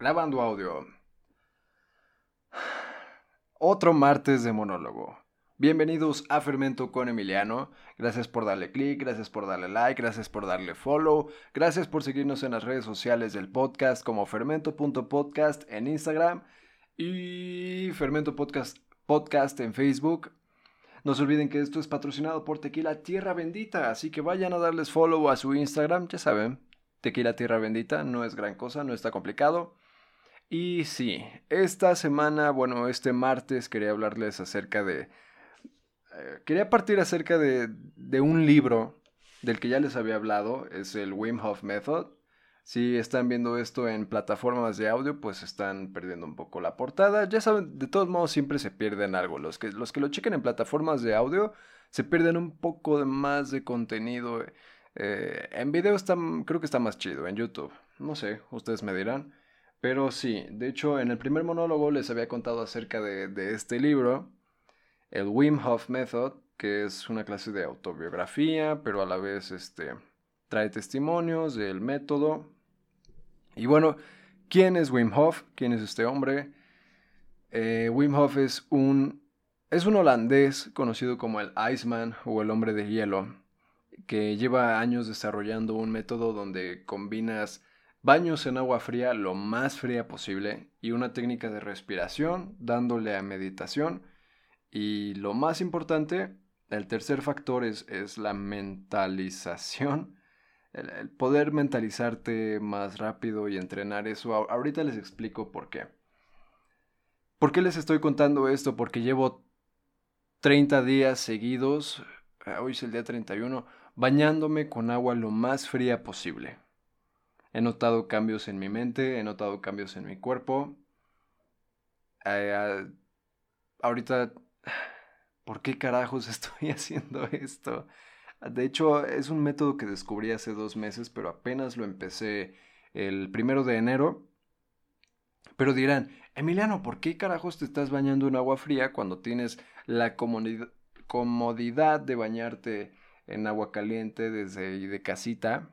Grabando audio. Otro martes de monólogo. Bienvenidos a Fermento con Emiliano. Gracias por darle clic, gracias por darle like, gracias por darle follow, gracias por seguirnos en las redes sociales del podcast como fermento.podcast en Instagram y Fermento Podcast, podcast en Facebook. No se olviden que esto es patrocinado por Tequila Tierra Bendita, así que vayan a darles follow a su Instagram, ya saben, Tequila Tierra Bendita, no es gran cosa, no está complicado. Y sí, esta semana, bueno, este martes quería hablarles acerca de... Eh, quería partir acerca de, de un libro del que ya les había hablado, es el Wim Hof Method. Si están viendo esto en plataformas de audio, pues están perdiendo un poco la portada. Ya saben, de todos modos siempre se pierden algo. Los que, los que lo chequen en plataformas de audio se pierden un poco de más de contenido. Eh, en video está, creo que está más chido, en YouTube. No sé, ustedes me dirán. Pero sí, de hecho en el primer monólogo les había contado acerca de, este libro, el Wim Hof Method, que es una clase de autobiografía, pero a la vez este, trae testimonios del método. Y bueno, ¿quién es Wim Hof? ¿Quién es este hombre? Eh, Wim Hof es un, es un holandés conocido como el Iceman o el hombre de hielo, que lleva años desarrollando un método donde combinas baños en agua fría lo más fría posible y una técnica de respiración dándole a meditación. Y lo más importante, el tercer factor es, la mentalización, el, poder mentalizarte más rápido y entrenar eso. Ahorita les explico por qué. ¿Por qué les estoy contando esto? Porque llevo 30 días seguidos, eh, hoy es el día 31, bañándome con agua lo más fría posible. He notado cambios en mi mente, he notado cambios en mi cuerpo. Eh, ah, ahorita, ¿por qué carajos estoy haciendo esto? De hecho, es un método que descubrí hace dos meses, pero apenas lo empecé el primero de enero. Pero dirán, Emiliano, ¿por qué carajos te estás bañando en agua fría cuando tienes la comodidad de bañarte en agua caliente desde de casita?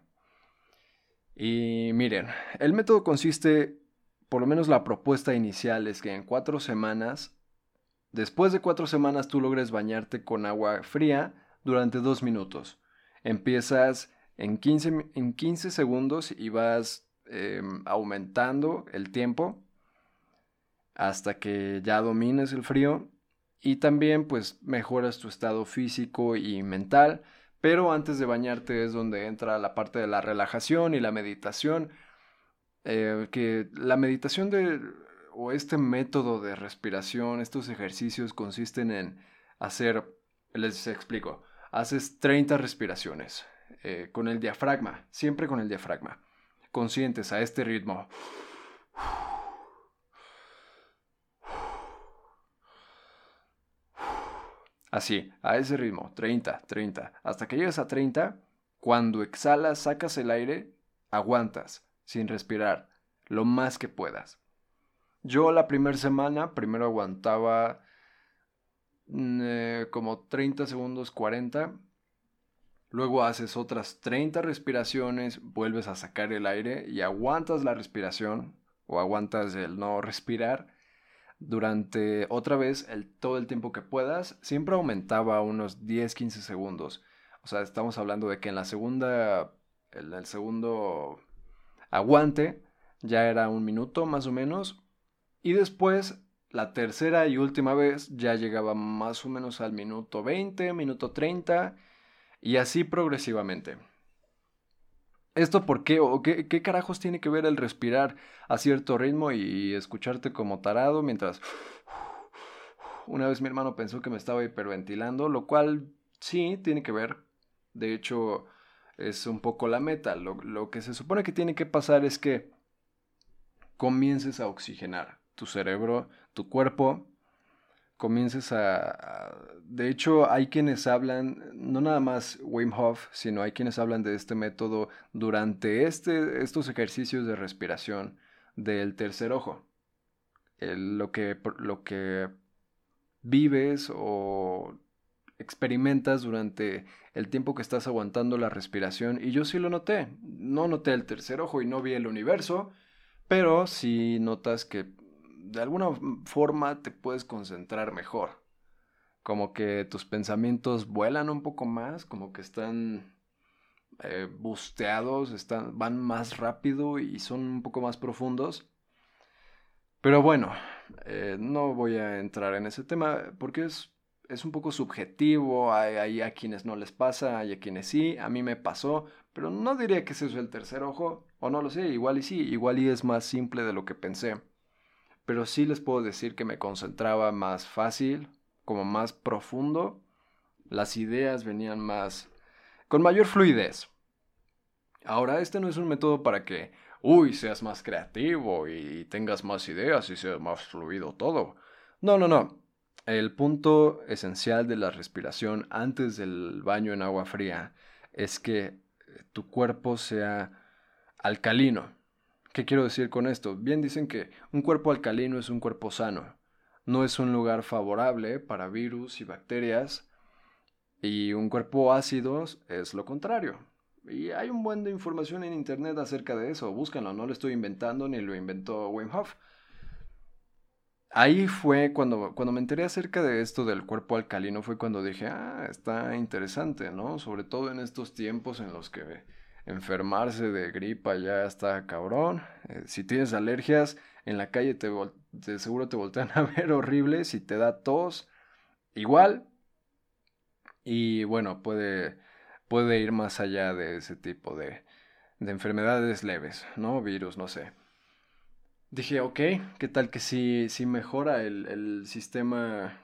Y miren, el método consiste, por lo menos la propuesta inicial es que en cuatro semanas, después de cuatro semanas tú logres bañarte con agua fría durante dos minutos. Empiezas en 15, en 15 segundos y vas em, aumentando el tiempo hasta que ya domines el frío y también pues mejoras tu estado físico y mental pero antes de bañarte es donde entra la parte de la relajación y la meditación. Eh, que la meditación de, o este método de respiración, estos ejercicios consisten en hacer, les explico, haces 30 respiraciones eh, con el diafragma, siempre con el diafragma, conscientes a este ritmo. Así, a ese ritmo, 30, 30. Hasta que llegues a 30, cuando exhalas, sacas el aire, aguantas, sin respirar, lo más que puedas. Yo la primera semana, primero aguantaba mm, eh, como 30 segundos, 40. Luego haces otras 30 respiraciones, vuelves a sacar el aire y aguantas la respiración o aguantas el no respirar durante otra vez el, todo el tiempo que puedas, siempre aumentaba unos 10-15 segundos. O sea, estamos hablando de que en la segunda, en el segundo aguante ya era un minuto más o menos. Y después, la tercera y última vez ya llegaba más o menos al minuto 20, minuto 30 y así progresivamente. ¿Esto por qué? ¿O qué, qué, carajos tiene que ver el respirar a cierto ritmo y escucharte como tarado mientras... Una vez mi hermano pensó que me estaba hiperventilando, lo cual sí tiene que ver. De hecho, es un poco la meta. Lo, lo que se supone que tiene que pasar es que comiences a oxigenar tu cerebro, tu cuerpo, comiences a, De hecho, hay quienes hablan, no nada más Wim Hof, sino hay quienes hablan de este método durante este, estos ejercicios de respiración del tercer ojo. lo, que, lo que vives o experimentas durante el tiempo que estás aguantando la respiración. Y yo sí lo noté. No noté el tercer ojo y no vi el universo, pero si notas que de alguna forma te puedes concentrar mejor. Como que tus pensamientos vuelan un poco más, como que están eh, busteados, están, van más rápido y son un poco más profundos. Pero bueno, eh, no voy a entrar en ese tema porque es, es un poco subjetivo, hay, a quienes no les pasa, hay a quienes sí, a mí me pasó, pero no diría que es el tercer ojo, o no lo sé, igual y sí, igual y es más simple de lo que pensé. Pero sí les puedo decir que me concentraba más fácil, como más profundo, las ideas venían más con mayor fluidez. Ahora, este no es un método para que, uy, seas más creativo y tengas más ideas y sea más fluido todo. No, no, no. El punto esencial de la respiración antes del baño en agua fría es que tu cuerpo sea alcalino. ¿Qué quiero decir con esto? Bien dicen que un cuerpo alcalino es un cuerpo sano. No es un lugar favorable para virus y bacterias. Y un cuerpo ácido es lo contrario. Y hay un buen de información en internet acerca de eso. Búscanlo, no lo estoy inventando ni lo inventó Wim Hof. Ahí fue cuando, cuando me enteré acerca de esto del cuerpo alcalino, fue cuando dije, ah, está interesante, ¿no? Sobre todo en estos tiempos en los que enfermarse de gripa ya está cabrón. Eh, si tienes alergias, en la calle te, te, seguro te voltean a ver horrible. Si te da tos, igual. Y bueno, puede puede ir más allá de ese tipo de, de enfermedades leves, ¿no? Virus, no sé. Dije, ok, ¿qué tal que si, si mejora el, el, sistema?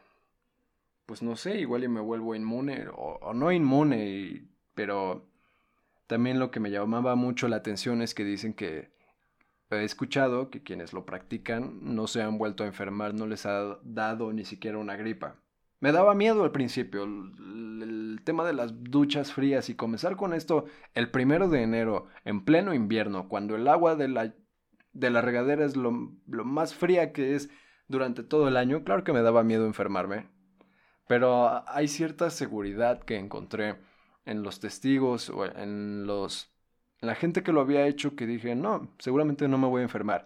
Pues no sé, igual y me vuelvo inmune, o, no inmune, pero también lo que me llamaba mucho la atención es que dicen que he escuchado que quienes lo practican no se han vuelto a enfermar, no les ha dado ni siquiera una gripa. Me daba miedo al principio el, tema de las duchas frías y comenzar con esto el primero de enero, en pleno invierno, cuando el agua de la, de la regadera es lo, lo más fría que es durante todo el año. Claro que me daba miedo enfermarme, pero hay cierta seguridad que encontré en los testigos o en los la gente que lo había hecho que dije, no, seguramente no me voy a enfermar.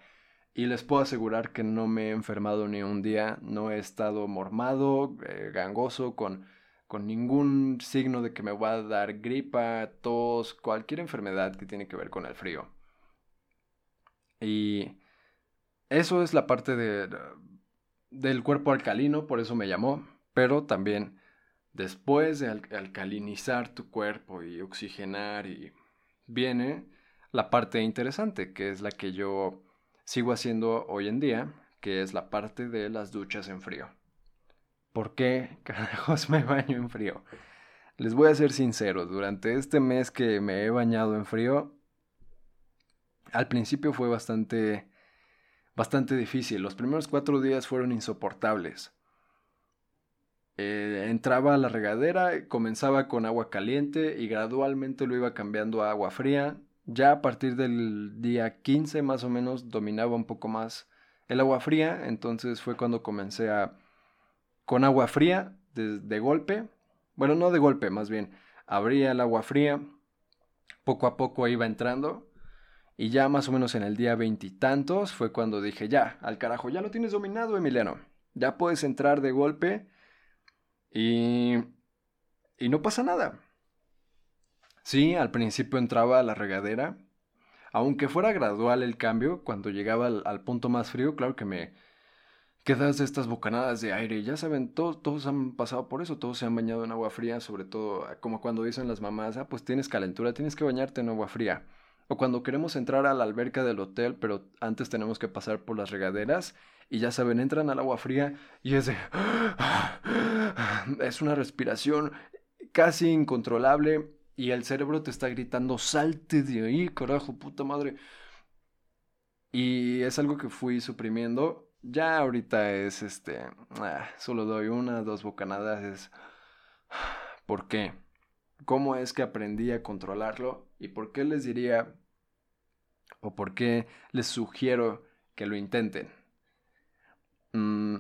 Y les puedo asegurar que no me he enfermado ni un día, no he estado mormado, eh, gangoso, con, con ningún signo de que me va a dar gripa, tos, cualquier enfermedad que tiene que ver con el frío. Y eso es la parte de, del cuerpo alcalino, por eso me llamó, pero también después de alcalinizar tu cuerpo y oxigenar y viene la parte interesante, que es la que yo sigo haciendo hoy en día, que es la parte de las duchas en frío. ¿Por qué carajos me baño en frío? Les voy a ser sincero, durante este mes que me he bañado en frío, al principio fue bastante, bastante difícil. Los primeros cuatro días fueron insoportables. Eh, entraba a la regadera, comenzaba con agua caliente y gradualmente lo iba cambiando a agua fría. Ya a partir del día 15 más o menos dominaba un poco más el agua fría, entonces fue cuando comencé a con agua fría de, golpe, bueno, no de golpe, más bien, abría el agua fría, poco a poco iba entrando. Y ya más o menos en el día veintitantos fue cuando dije, ya, al carajo, ya lo tienes dominado, Emiliano, ya puedes entrar de golpe y, y no pasa nada. Sí, al principio entraba a la regadera. Aunque fuera gradual el cambio, cuando llegaba al, punto más frío, claro que me quedas de estas bocanadas de aire. Ya saben, todos, todos han pasado por eso, todos se han bañado en agua fría, sobre todo ah, como cuando dicen las mamás, ah, pues tienes calentura, tienes que bañarte en agua fría. O cuando queremos entrar a la alberca del hotel, pero antes tenemos que pasar por las regaderas y ya saben, entran al agua fría y es de... Es una respiración casi incontrolable y el cerebro te está gritando, salte de ahí, carajo, puta madre. Y es algo que fui suprimiendo. Ya ahorita es este, ah, solo doy una, dos bocanadas. Es, ¿por qué? ¿Cómo es que aprendí a controlarlo? ¿Y por qué les diría o por qué les sugiero que lo intenten? Mm,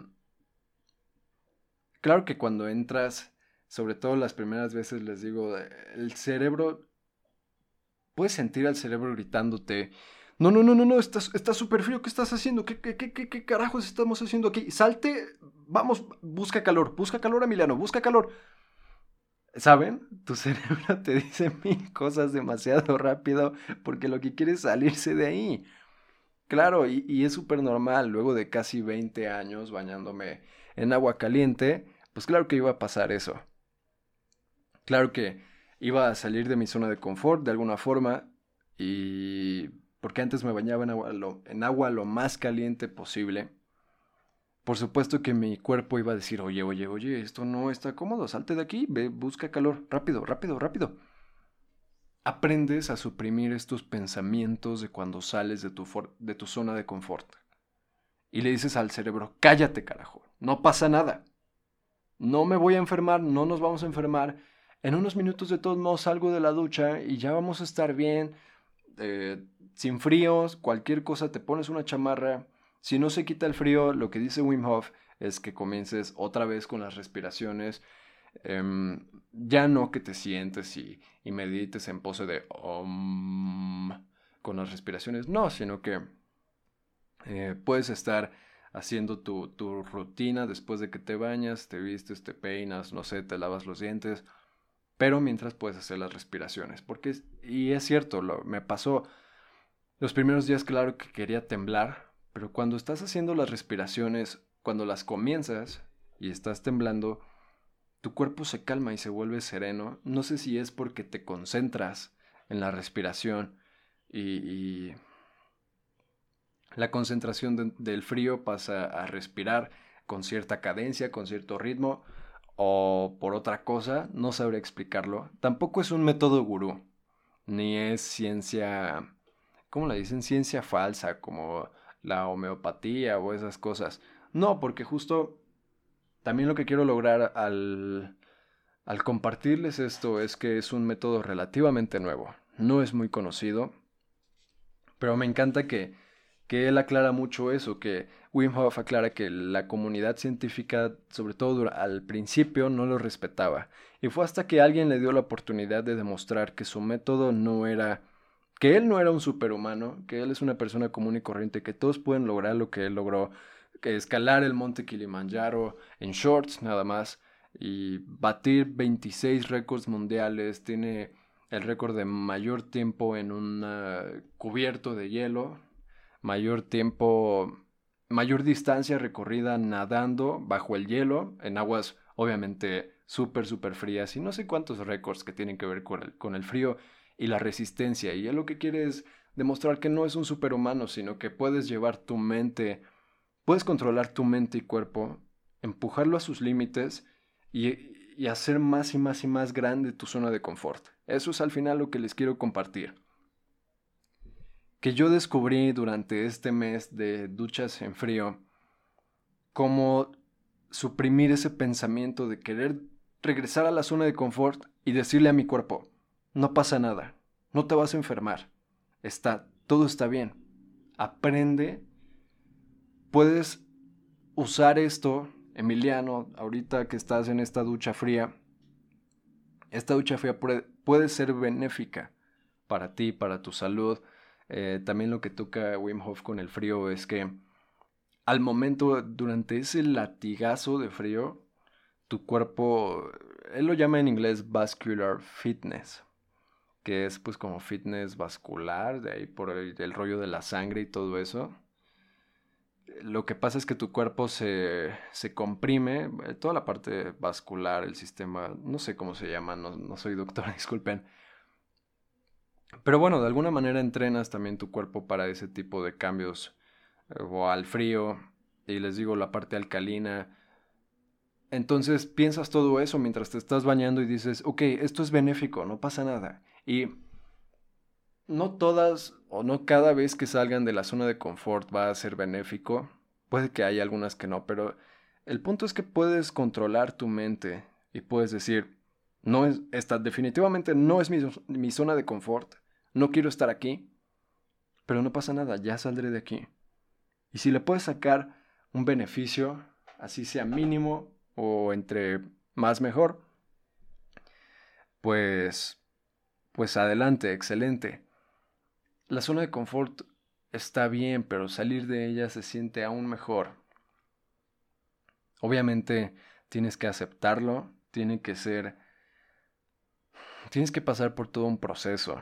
claro que cuando entras sobre todo las primeras veces les digo, el cerebro, puedes sentir al cerebro gritándote, No, no, no, no, no, está súper frío. ¿Qué estás haciendo? ¿Qué, qué, qué, qué carajos estamos haciendo aquí? Salte, vamos, busca calor, busca calor, Emiliano, busca calor. ¿Saben? Tu cerebro te dice mil cosas demasiado rápido porque lo que quiere es salirse de ahí. Claro, y, es súper normal, luego de casi 20 años bañándome en agua caliente, pues claro que iba a pasar eso. Claro que iba a salir de mi zona de confort de alguna forma y porque antes me bañaba en agua, lo, en agua lo más caliente posible. Por supuesto que mi cuerpo iba a decir, oye, oye, oye, esto no está cómodo, salte de aquí, ve, busca calor, rápido, rápido, rápido. Aprendes a suprimir estos pensamientos de cuando sales de tu, de tu zona de confort. Y le dices al cerebro, cállate carajo, no pasa nada. No me voy a enfermar, no nos vamos a enfermar. En unos minutos de todos modos salgo de la ducha y ya vamos a estar bien eh, sin fríos, cualquier cosa, te pones una chamarra. Si no se quita el frío, lo que dice Wim Hof es que comiences otra vez con las respiraciones. Em, ya no que te sientes y, medites en pose de con las respiraciones, no, sino que eh, puedes estar haciendo tu, tu, rutina después de que te bañas, te vistes, te peinas, no sé, te lavas los dientes, pero mientras puedes hacer las respiraciones. Porque, y es cierto, lo, me pasó los primeros días, claro que quería temblar, pero cuando estás haciendo las respiraciones, cuando las comienzas y estás temblando, tu cuerpo se calma y se vuelve sereno. No sé si es porque te concentras en la respiración y, la concentración del frío pasa a respirar con cierta cadencia, con cierto ritmo, o por otra cosa, no sabré explicarlo. Tampoco es un método gurú, ni es ciencia, ¿cómo le dicen? Ciencia falsa, como la homeopatía o esas cosas. No, porque justo también lo que quiero lograr al, compartirles esto es que es un método relativamente nuevo. No es muy conocido, pero me encanta que que él aclara mucho eso, que Wim Hof aclara que la comunidad científica, sobre todo al principio, no lo respetaba. Y fue hasta que alguien le dio la oportunidad de demostrar que su método no era, que él no era un superhumano, que él es una persona común y corriente, que todos pueden lograr lo que él logró, escalar el monte Kilimanjaro en shorts nada más y batir 26 récords mundiales, tiene el récord de mayor tiempo en un cubierto de hielo, mayor tiempo, mayor distancia recorrida nadando bajo el hielo, en aguas obviamente súper, súper frías y no sé cuántos récords que tienen que ver con el, con el frío y la resistencia. Y él lo que quiere es demostrar que no es un superhumano, sino que puedes llevar tu mente, puedes controlar tu mente y cuerpo, empujarlo a sus límites y, hacer más y más y más grande tu zona de confort. Eso es al final lo que les quiero compartir que yo descubrí durante este mes de duchas en frío, cómo suprimir ese pensamiento de querer regresar a la zona de confort y decirle a mi cuerpo, no pasa nada, no te vas a enfermar, está, todo está bien, aprende, puedes usar esto, Emiliano, ahorita que estás en esta ducha fría, esta ducha fría puede ser benéfica para ti, para tu salud, eh, también lo que toca Wim Hof con el frío es que al momento, durante ese latigazo de frío, tu cuerpo, él lo llama en inglés vascular fitness, que es pues como fitness vascular, de ahí por el, rollo de la sangre y todo eso. Lo que pasa es que tu cuerpo se, se, comprime, eh, toda la parte vascular, el sistema, no sé cómo se llama, no, no soy doctor, disculpen, pero bueno, de alguna manera entrenas también tu cuerpo para ese tipo de cambios eh, o al frío y les digo la parte alcalina. Entonces piensas todo eso mientras te estás bañando y dices, ok, esto es benéfico, no pasa nada. Y no todas o no cada vez que salgan de la zona de confort va a ser benéfico. Puede que haya algunas que no, pero el punto es que puedes controlar tu mente y puedes decir, no es, esta definitivamente no es mi, zona de confort. No quiero estar aquí. Pero no pasa nada, ya saldré de aquí. Y si le puedes sacar un beneficio, así sea mínimo o entre más mejor, pues, pues adelante, excelente. La zona de confort está bien, pero salir de ella se siente aún mejor. Obviamente tienes que aceptarlo, tiene que ser... Tienes que pasar por todo un proceso.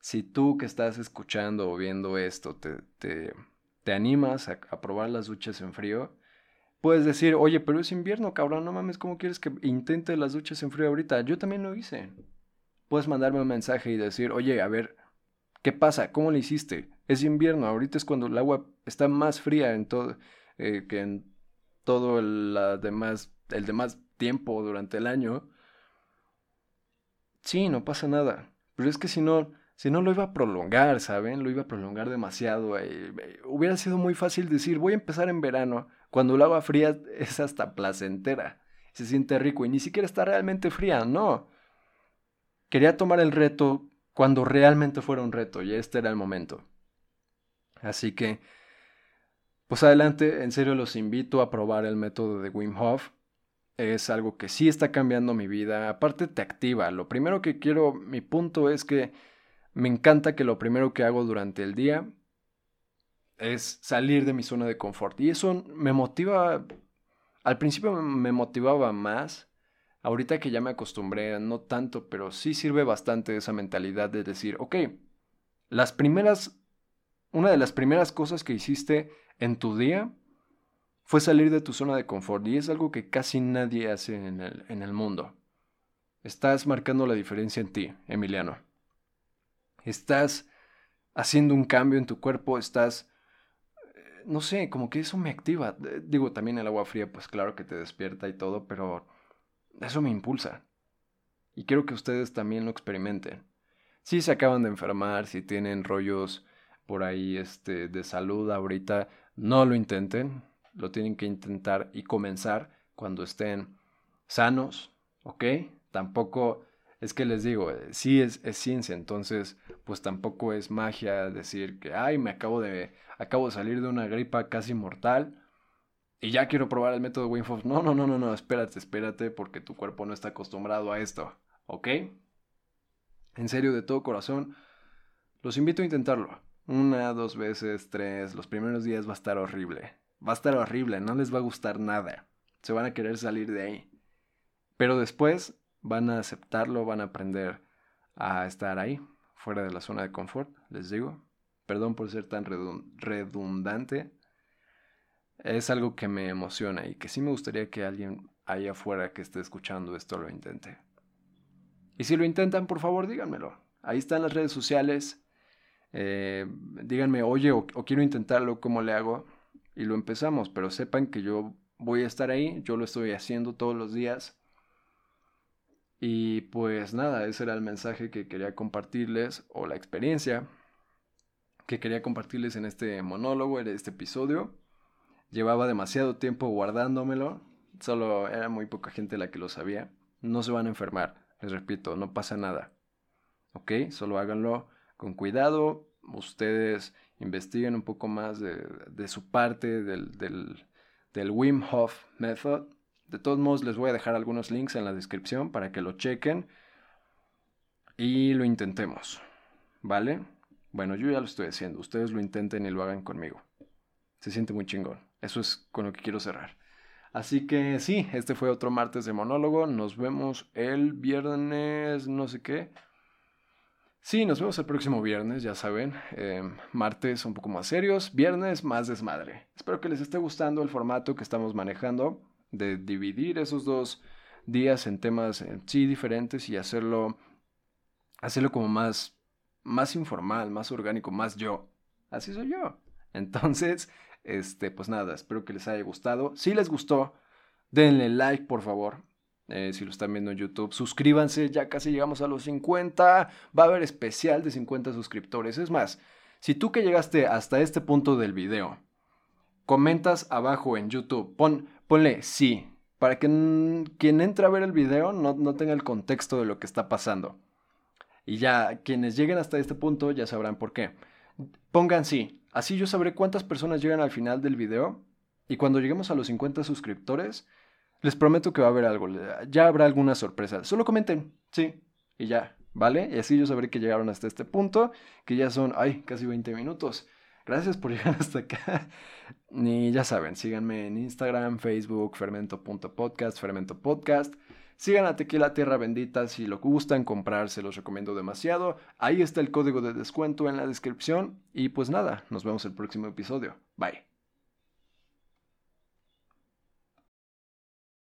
Si tú que estás escuchando o viendo esto te, te, te animas a, a probar las duchas en frío, puedes decir, oye, pero es invierno, cabrón, no mames, ¿cómo quieres que intente las duchas en frío ahorita? Yo también lo hice. Puedes mandarme un mensaje y decir, oye, a ver, ¿qué pasa? ¿Cómo lo hiciste? Es invierno, ahorita es cuando el agua está más fría en todo, eh, que en todo el, demás, el demás tiempo durante el año. Sí, no pasa nada. Pero es que si no, si no lo iba a prolongar, ¿saben? Lo iba a prolongar demasiado. Eh, eh, hubiera sido muy fácil decir, voy a empezar en verano cuando el agua fría es hasta placentera, se siente rico y ni siquiera está realmente fría, no. Quería tomar el reto cuando realmente fuera un reto y este era el momento. Así que, pues adelante, en serio los invito a probar el método de Wim Hof. Es algo que sí está cambiando mi vida. Aparte te activa. Lo primero que quiero, mi punto es que me encanta que lo primero que hago durante el día es salir de mi zona de confort. Y eso me motiva, al principio me motivaba más, ahorita que ya me acostumbré, no tanto, pero sí sirve bastante esa mentalidad de decir, ok, las primeras, una de las primeras cosas que hiciste en tu día fue salir de tu zona de confort y es algo que casi nadie hace en el, en el mundo. Estás marcando la diferencia en ti, Emiliano. Estás haciendo un cambio en tu cuerpo, estás no sé, como que eso me activa. Eh, digo, también el agua fría, pues claro que te despierta y todo, pero eso me impulsa. Y quiero que ustedes también lo experimenten. Si se acaban de enfermar, si tienen rollos por ahí este, de salud ahorita, no lo intenten. Lo tienen que intentar y comenzar cuando estén sanos, ¿ok? Tampoco es que les digo, eh, sí es, es, ciencia, entonces pues tampoco es magia decir que, ay, me acabo de, acabo de salir de una gripa casi mortal y ya quiero probar el método Wim Hof. No, no, no, no, no, espérate, espérate porque tu cuerpo no está acostumbrado a esto, ¿ok? En serio, de todo corazón, los invito a intentarlo. Una, dos veces, tres, los primeros días va a estar horrible. Va a estar horrible, no les va a gustar nada. Se van a querer salir de ahí. Pero después van a aceptarlo, van a aprender a estar ahí, fuera de la zona de confort, les digo. Perdón por ser tan redundante. Es algo que me emociona y que sí me gustaría que alguien ahí afuera que esté escuchando esto lo intente. Y si lo intentan, por favor, díganmelo. Ahí están las redes sociales. Eh, díganme, oye, o, o quiero intentarlo, ¿cómo le hago? Y lo empezamos, pero sepan que yo voy a estar ahí, yo lo estoy haciendo todos los días y pues nada, ese era el mensaje que quería compartirles, o la experiencia que quería compartirles en este monólogo, en este episodio. Llevaba demasiado tiempo guardándomelo, solo era muy poca gente la que lo sabía. No se van a enfermar, les repito, no pasa nada. ¿Ok? Solo háganlo con cuidado, ustedes investiguen un poco más de, su parte del, del, del Wim Hof Method de todos modos, les voy a dejar algunos links en la descripción para que lo chequen y lo intentemos. ¿Vale? Bueno, yo ya lo estoy haciendo. Ustedes lo intenten y lo hagan conmigo. Se siente muy chingón. Eso es con lo que quiero cerrar. Así que sí, este fue otro martes de monólogo. Nos vemos el viernes, no sé qué. Sí, nos vemos el próximo viernes, ya saben. Em, martes un poco más serios, viernes más desmadre. Espero que les esté gustando el formato que estamos manejando de dividir esos dos días en temas en sí diferentes y hacerlo, hacerlo como más, más informal, más orgánico, más yo. Así soy yo. Entonces, este, pues nada, espero que les haya gustado. Si les gustó, denle like, por favor. Eh, si lo están viendo en YouTube, suscríbanse, ya casi llegamos a los 50. Va a haber especial de 50 suscriptores. Es más, si tú que llegaste hasta este punto del video, comentas abajo en YouTube, pon Ponle sí, para que quien entre a ver el video no, no tenga el contexto de lo que está pasando. Y ya quienes lleguen hasta este punto ya sabrán por qué. Pongan sí, así yo sabré cuántas personas llegan al final del video y cuando lleguemos a los 50 suscriptores, les prometo que va a haber algo, ya habrá alguna sorpresa. Solo comenten, sí, y ya, ¿vale? Y así yo sabré que llegaron hasta este punto, que ya son, ay, casi 20 minutos. Gracias por llegar hasta acá. Y ya saben, síganme en Instagram, Facebook, fermento.podcast, fermento podcast. Sigan a Tequila Tierra Bendita si lo gustan comprar, se los recomiendo demasiado. Ahí está el código de descuento en la descripción. Y pues nada, nos vemos el próximo episodio. Bye.